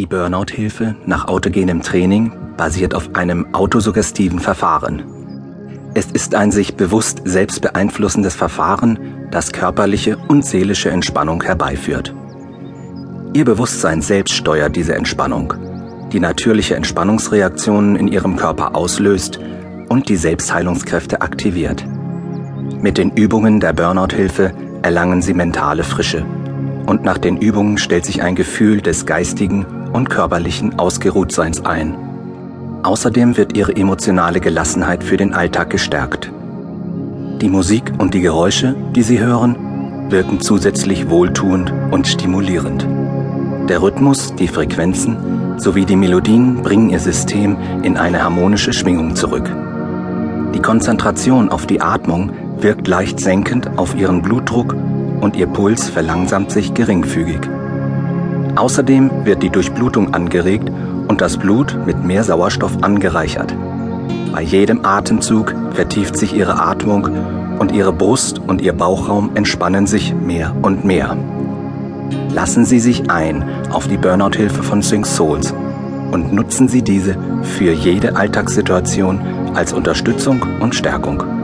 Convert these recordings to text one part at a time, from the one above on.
Die Burnout-Hilfe nach autogenem Training basiert auf einem autosuggestiven Verfahren. Es ist ein sich bewusst selbst beeinflussendes Verfahren, das körperliche und seelische Entspannung herbeiführt. Ihr Bewusstsein selbst steuert diese Entspannung, die natürliche Entspannungsreaktionen in ihrem Körper auslöst und die Selbstheilungskräfte aktiviert. Mit den Übungen der Burnout-Hilfe erlangen sie mentale Frische. Und nach den Übungen stellt sich ein Gefühl des geistigen und körperlichen Ausgeruhtseins ein. Außerdem wird ihre emotionale Gelassenheit für den Alltag gestärkt. Die Musik und die Geräusche, die sie hören, wirken zusätzlich wohltuend und stimulierend. Der Rhythmus, die Frequenzen sowie die Melodien bringen ihr System in eine harmonische Schwingung zurück. Die Konzentration auf die Atmung wirkt leicht senkend auf ihren Blutdruck und ihr Puls verlangsamt sich geringfügig. Außerdem wird die Durchblutung angeregt und das Blut mit mehr Sauerstoff angereichert. Bei jedem Atemzug vertieft sich ihre Atmung und ihre Brust und ihr Bauchraum entspannen sich mehr und mehr. Lassen Sie sich ein auf die Burnout-Hilfe von Sync Souls und nutzen Sie diese für jede Alltagssituation als Unterstützung und Stärkung.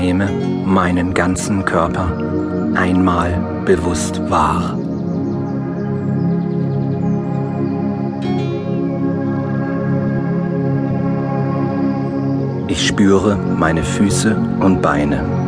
Nehme meinen ganzen Körper einmal bewusst wahr. Ich spüre meine Füße und Beine.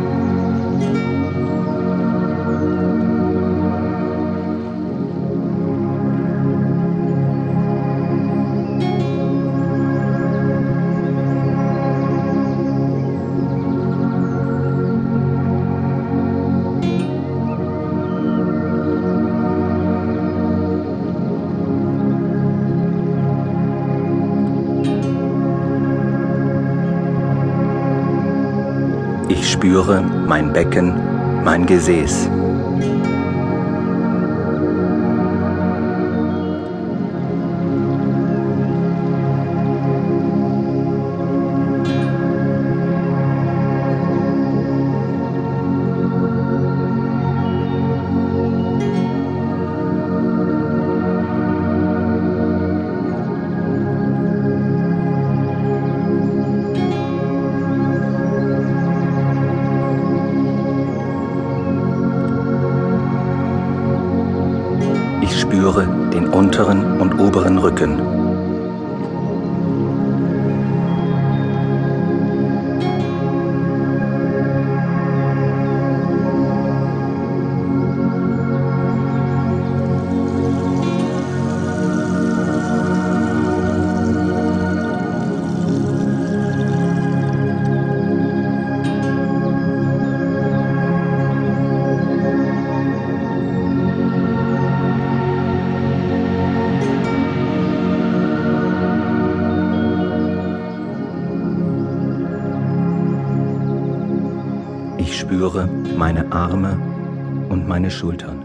Ich spüre mein Becken, mein Gesäß. Spüre den unteren und oberen Rücken. Ich spüre meine Arme und meine Schultern.